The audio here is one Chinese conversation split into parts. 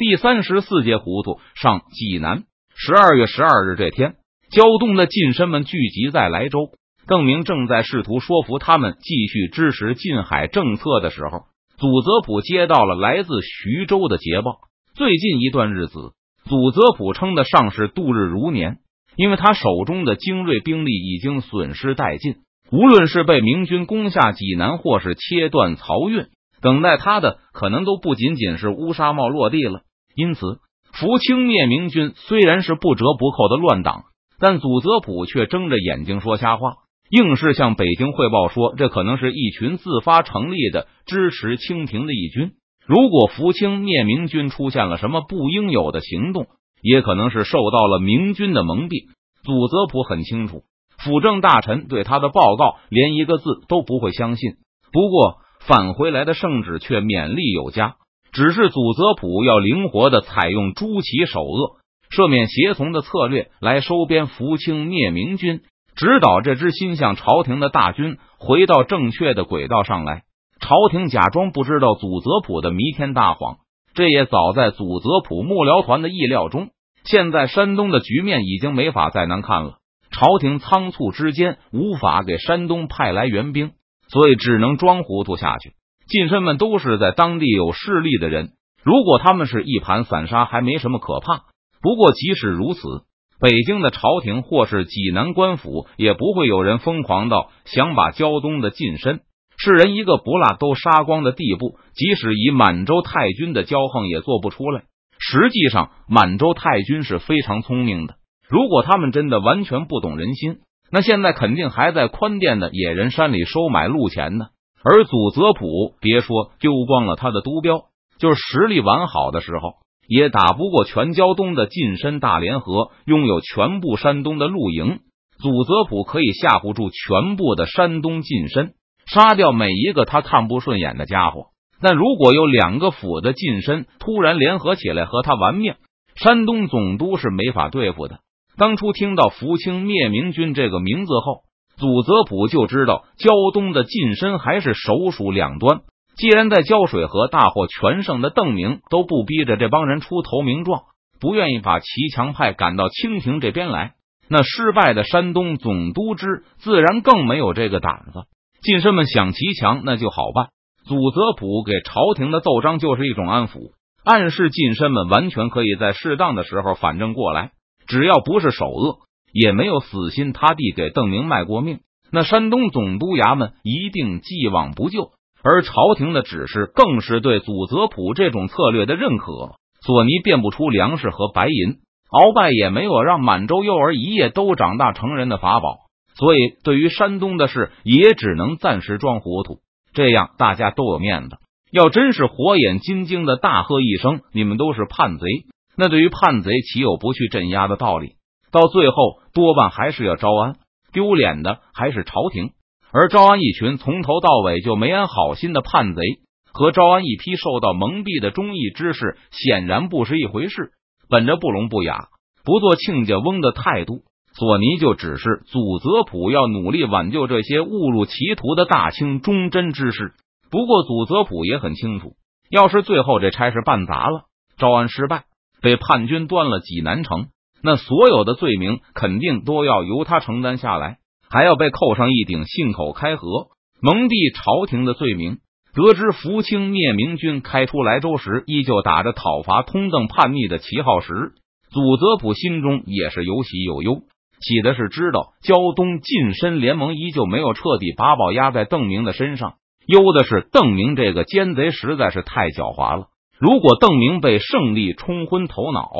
第三十四节糊涂上济南。十二月十二日这天，胶东的近身们聚集在莱州。邓明正在试图说服他们继续支持近海政策的时候，祖泽普接到了来自徐州的捷报。最近一段日子，祖泽普称得上是度日如年，因为他手中的精锐兵力已经损失殆尽。无论是被明军攻下济南，或是切断漕运，等待他的可能都不仅仅是乌纱帽落地了。因此，福清灭明军虽然是不折不扣的乱党，但祖泽普却睁着眼睛说瞎话，硬是向北京汇报说，这可能是一群自发成立的支持清廷的义军。如果福清灭明军出现了什么不应有的行动，也可能是受到了明军的蒙蔽。祖泽普很清楚。辅政大臣对他的报告连一个字都不会相信。不过返回来的圣旨却勉励有加，只是祖泽普要灵活的采用诸旗首恶、赦免协从的策略来收编福清灭明军，指导这支心向朝廷的大军回到正确的轨道上来。朝廷假装不知道祖泽普的弥天大谎，这也早在祖泽普幕僚团的意料中。现在山东的局面已经没法再难看了。朝廷仓促之间无法给山东派来援兵，所以只能装糊涂下去。近身们都是在当地有势力的人，如果他们是一盘散沙，还没什么可怕。不过即使如此，北京的朝廷或是济南官府也不会有人疯狂到想把胶东的近身世人一个不落都杀光的地步。即使以满洲太君的骄横，也做不出来。实际上，满洲太君是非常聪明的。如果他们真的完全不懂人心，那现在肯定还在宽甸的野人山里收买路钱呢。而祖泽普别说丢光了他的督镖，就是实力完好的时候，也打不过全胶东的近身大联合，拥有全部山东的露营。祖泽普可以吓唬住全部的山东近身，杀掉每一个他看不顺眼的家伙。但如果有两个府的近身突然联合起来和他玩命，山东总督是没法对付的。当初听到福清灭明军这个名字后，祖泽普就知道胶东的近身还是首鼠两端。既然在胶水河大获全胜的邓明都不逼着这帮人出投名状，不愿意把骑墙派赶到清廷这边来，那失败的山东总督之自然更没有这个胆子。近身们想骑墙，那就好办。祖泽普给朝廷的奏章就是一种安抚，暗示近身们完全可以在适当的时候反正过来。只要不是首恶，也没有死心塌地给邓明卖过命，那山东总督衙门一定既往不咎。而朝廷的指示更是对祖泽普这种策略的认可。索尼变不出粮食和白银，鳌拜也没有让满洲幼儿一夜都长大成人的法宝，所以对于山东的事，也只能暂时装糊涂，这样大家都有面子。要真是火眼金睛的大喝一声：“你们都是叛贼！”那对于叛贼，岂有不去镇压的道理？到最后，多半还是要招安，丢脸的还是朝廷。而招安一群从头到尾就没安好心的叛贼，和招安一批受到蒙蔽的忠义之士，显然不是一回事。本着不聋不哑、不做亲家翁的态度，索尼就指示祖泽普要努力挽救这些误入歧途的大清忠贞之士。不过，祖泽普也很清楚，要是最后这差事办砸了，招安失败。被叛军端了济南城，那所有的罪名肯定都要由他承担下来，还要被扣上一顶信口开河、蒙蔽朝廷的罪名。得知福清灭明军开出莱州时，依旧打着讨伐通邓叛逆的旗号时，祖泽普心中也是有喜有忧。喜的是知道胶东近身联盟依旧没有彻底把宝压在邓明的身上；忧的是邓明这个奸贼实在是太狡猾了。如果邓明被胜利冲昏头脑，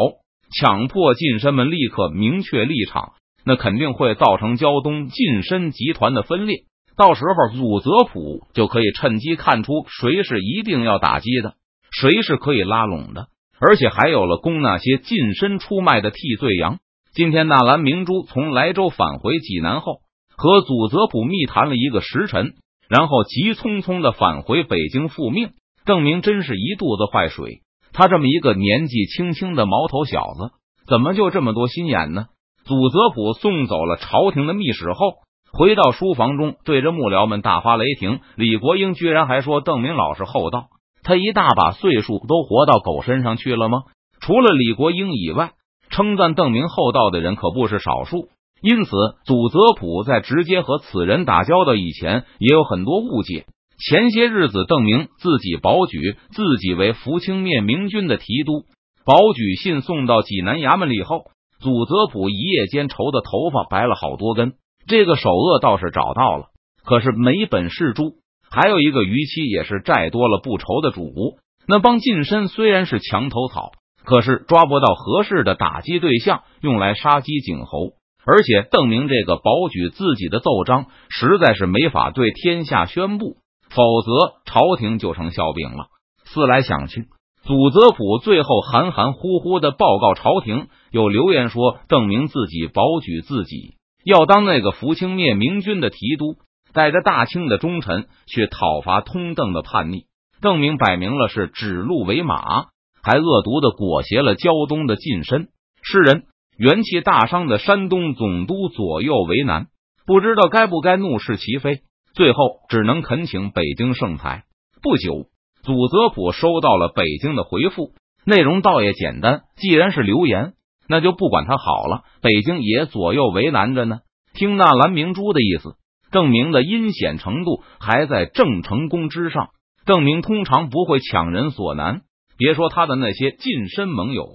强迫近身们立刻明确立场，那肯定会造成胶东近身集团的分裂。到时候，祖泽普就可以趁机看出谁是一定要打击的，谁是可以拉拢的，而且还有了供那些近身出卖的替罪羊。今天，纳兰明珠从莱州返回济南后，和祖泽普密谈了一个时辰，然后急匆匆的返回北京复命。邓明真是一肚子坏水，他这么一个年纪轻轻的毛头小子，怎么就这么多心眼呢？祖泽普送走了朝廷的密使后，回到书房中，对着幕僚们大发雷霆。李国英居然还说邓明老实厚道，他一大把岁数都活到狗身上去了吗？除了李国英以外，称赞邓明厚道的人可不是少数。因此，祖泽普在直接和此人打交道以前，也有很多误解。前些日子，邓明自己保举自己为福清灭明军的提督，保举信送到济南衙门里后，祖泽普一夜间愁的头发白了好多根。这个首恶倒是找到了，可是没本事猪。还有一个逾期，也是债多了不愁的主。那帮近身虽然是墙头草，可是抓不到合适的打击对象，用来杀鸡儆猴。而且邓明这个保举自己的奏章，实在是没法对天下宣布，否则朝廷就成笑柄了。思来想去，祖泽普最后含含糊糊的报告朝廷，有留言说邓明自己保举自己要当那个福清灭明军的提督，带着大清的忠臣去讨伐通邓的叛逆。邓明摆明了是指鹿为马，还恶毒的裹挟了胶东的近身诗人。元气大伤的山东总督左右为难，不知道该不该怒视其非，最后只能恳请北京圣裁。不久，祖泽普收到了北京的回复，内容倒也简单。既然是留言，那就不管他好了。北京也左右为难着呢。听纳兰明珠的意思，郑明的阴险程度还在郑成功之上。郑明通常不会强人所难，别说他的那些近身盟友。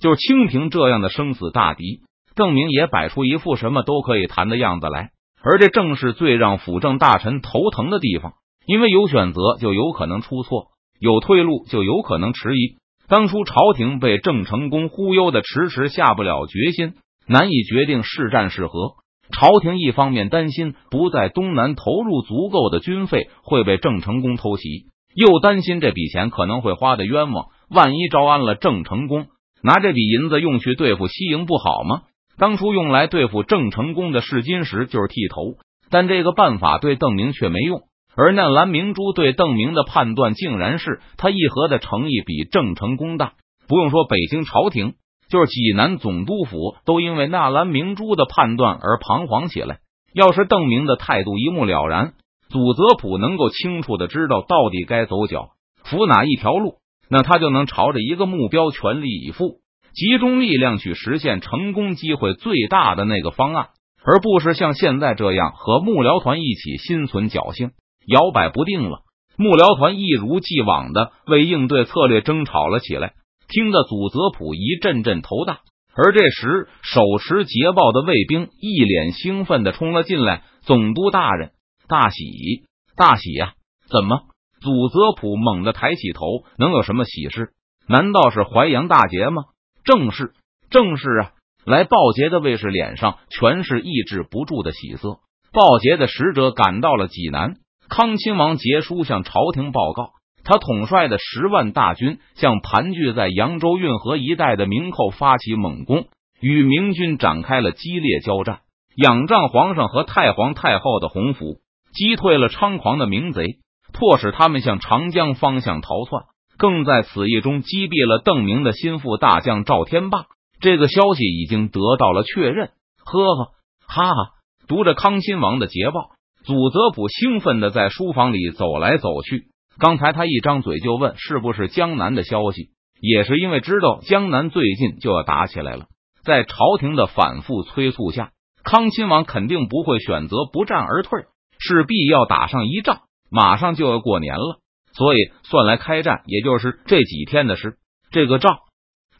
就是清廷这样的生死大敌，邓明也摆出一副什么都可以谈的样子来，而这正是最让辅政大臣头疼的地方。因为有选择就有可能出错，有退路就有可能迟疑。当初朝廷被郑成功忽悠的迟迟下不了决心，难以决定是战是和。朝廷一方面担心不在东南投入足够的军费会被郑成功偷袭，又担心这笔钱可能会花的冤枉，万一招安了郑成功。拿这笔银子用去对付西营不好吗？当初用来对付郑成功的试金石就是剃头，但这个办法对邓明却没用。而纳兰明珠对邓明的判断，竟然是他议和的诚意比郑成功大。不用说，北京朝廷就是济南总督府都因为纳兰明珠的判断而彷徨起来。要是邓明的态度一目了然，祖泽普能够清楚的知道到底该走脚扶哪一条路。那他就能朝着一个目标全力以赴，集中力量去实现成功机会最大的那个方案，而不是像现在这样和幕僚团一起心存侥幸、摇摆不定了。幕僚团一如既往的为应对策略争吵了起来，听得祖泽普一阵阵头大。而这时，手持捷报的卫兵一脸兴奋的冲了进来：“总督大人，大喜，大喜呀！怎么？”祖泽普猛地抬起头，能有什么喜事？难道是淮阳大捷吗？正是，正是啊！来报捷的卫士脸上全是抑制不住的喜色。报捷的使者赶到了济南，康亲王杰书向朝廷报告，他统帅的十万大军向盘踞在扬州运河一带的明寇发起猛攻，与明军展开了激烈交战，仰仗皇上和太皇太后的洪福，击退了猖狂的明贼。迫使他们向长江方向逃窜，更在此役中击毙了邓明的心腹大将赵天霸。这个消息已经得到了确认。呵呵，哈哈！读着康亲王的捷报，祖泽普兴奋的在书房里走来走去。刚才他一张嘴就问是不是江南的消息，也是因为知道江南最近就要打起来了。在朝廷的反复催促下，康亲王肯定不会选择不战而退，势必要打上一仗。马上就要过年了，所以算来开战，也就是这几天的事。这个赵，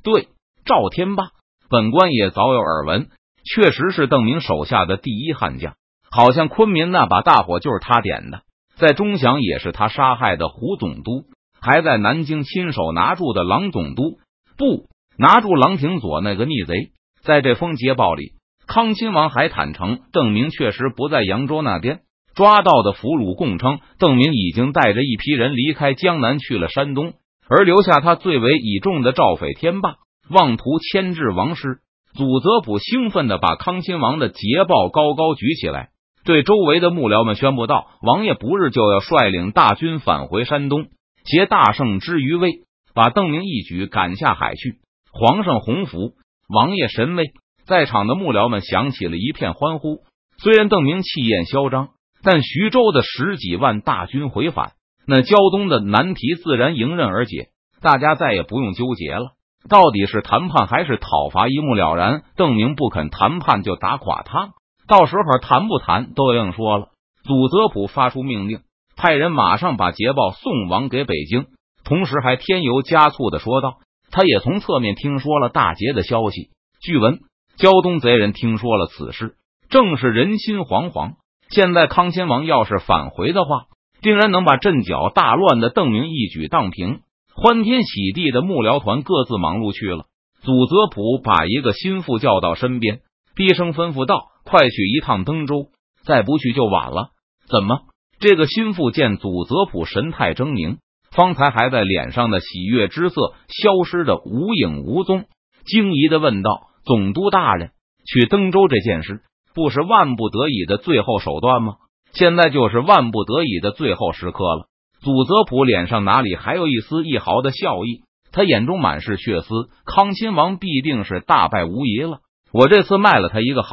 对赵天霸，本官也早有耳闻，确实是邓明手下的第一悍将。好像昆明那把大火就是他点的，在钟祥也是他杀害的胡总督，还在南京亲手拿住的郎总督，不拿住郎廷佐那个逆贼。在这封捷报里，康亲王还坦诚，邓明确实不在扬州那边。抓到的俘虏供称，邓明已经带着一批人离开江南去了山东，而留下他最为倚重的赵匪天霸，妄图牵制王师。祖泽普兴奋的把康亲王的捷报高高举起来，对周围的幕僚们宣布道：“王爷不日就要率领大军返回山东，携大胜之余威，把邓明一举赶下海去。皇上洪福，王爷神威！”在场的幕僚们响起了一片欢呼。虽然邓明气焰嚣张。但徐州的十几万大军回返，那胶东的难题自然迎刃而解，大家再也不用纠结了。到底是谈判还是讨伐，一目了然。邓明不肯谈判，就打垮他。到时候谈不谈都另说了。祖泽普发出命令，派人马上把捷报送往给北京，同时还添油加醋的说道：“他也从侧面听说了大捷的消息。据闻，胶东贼人听说了此事，正是人心惶惶。现在康亲王要是返回的话，定然能把阵脚大乱的邓明一举荡平。”欢天喜地的幕僚团各自忙碌去了。祖泽普把一个心腹叫到身边，低声吩咐道：“快去一趟登州，再不去就晚了。”怎么？这个心腹见祖泽普神态狰狞，方才还在脸上的喜悦之色消失的无影无踪，惊疑的问道：“总督大人，去登州这件事，不是万不得已的最后手段吗？现在就是万不得已的最后时刻了。”祖泽普脸上哪里还有一丝一毫的笑意？他眼中满是血丝。康亲王必定是大败无疑了。我这次卖了他一个好，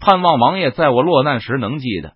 盼望王爷在我落难时能记得。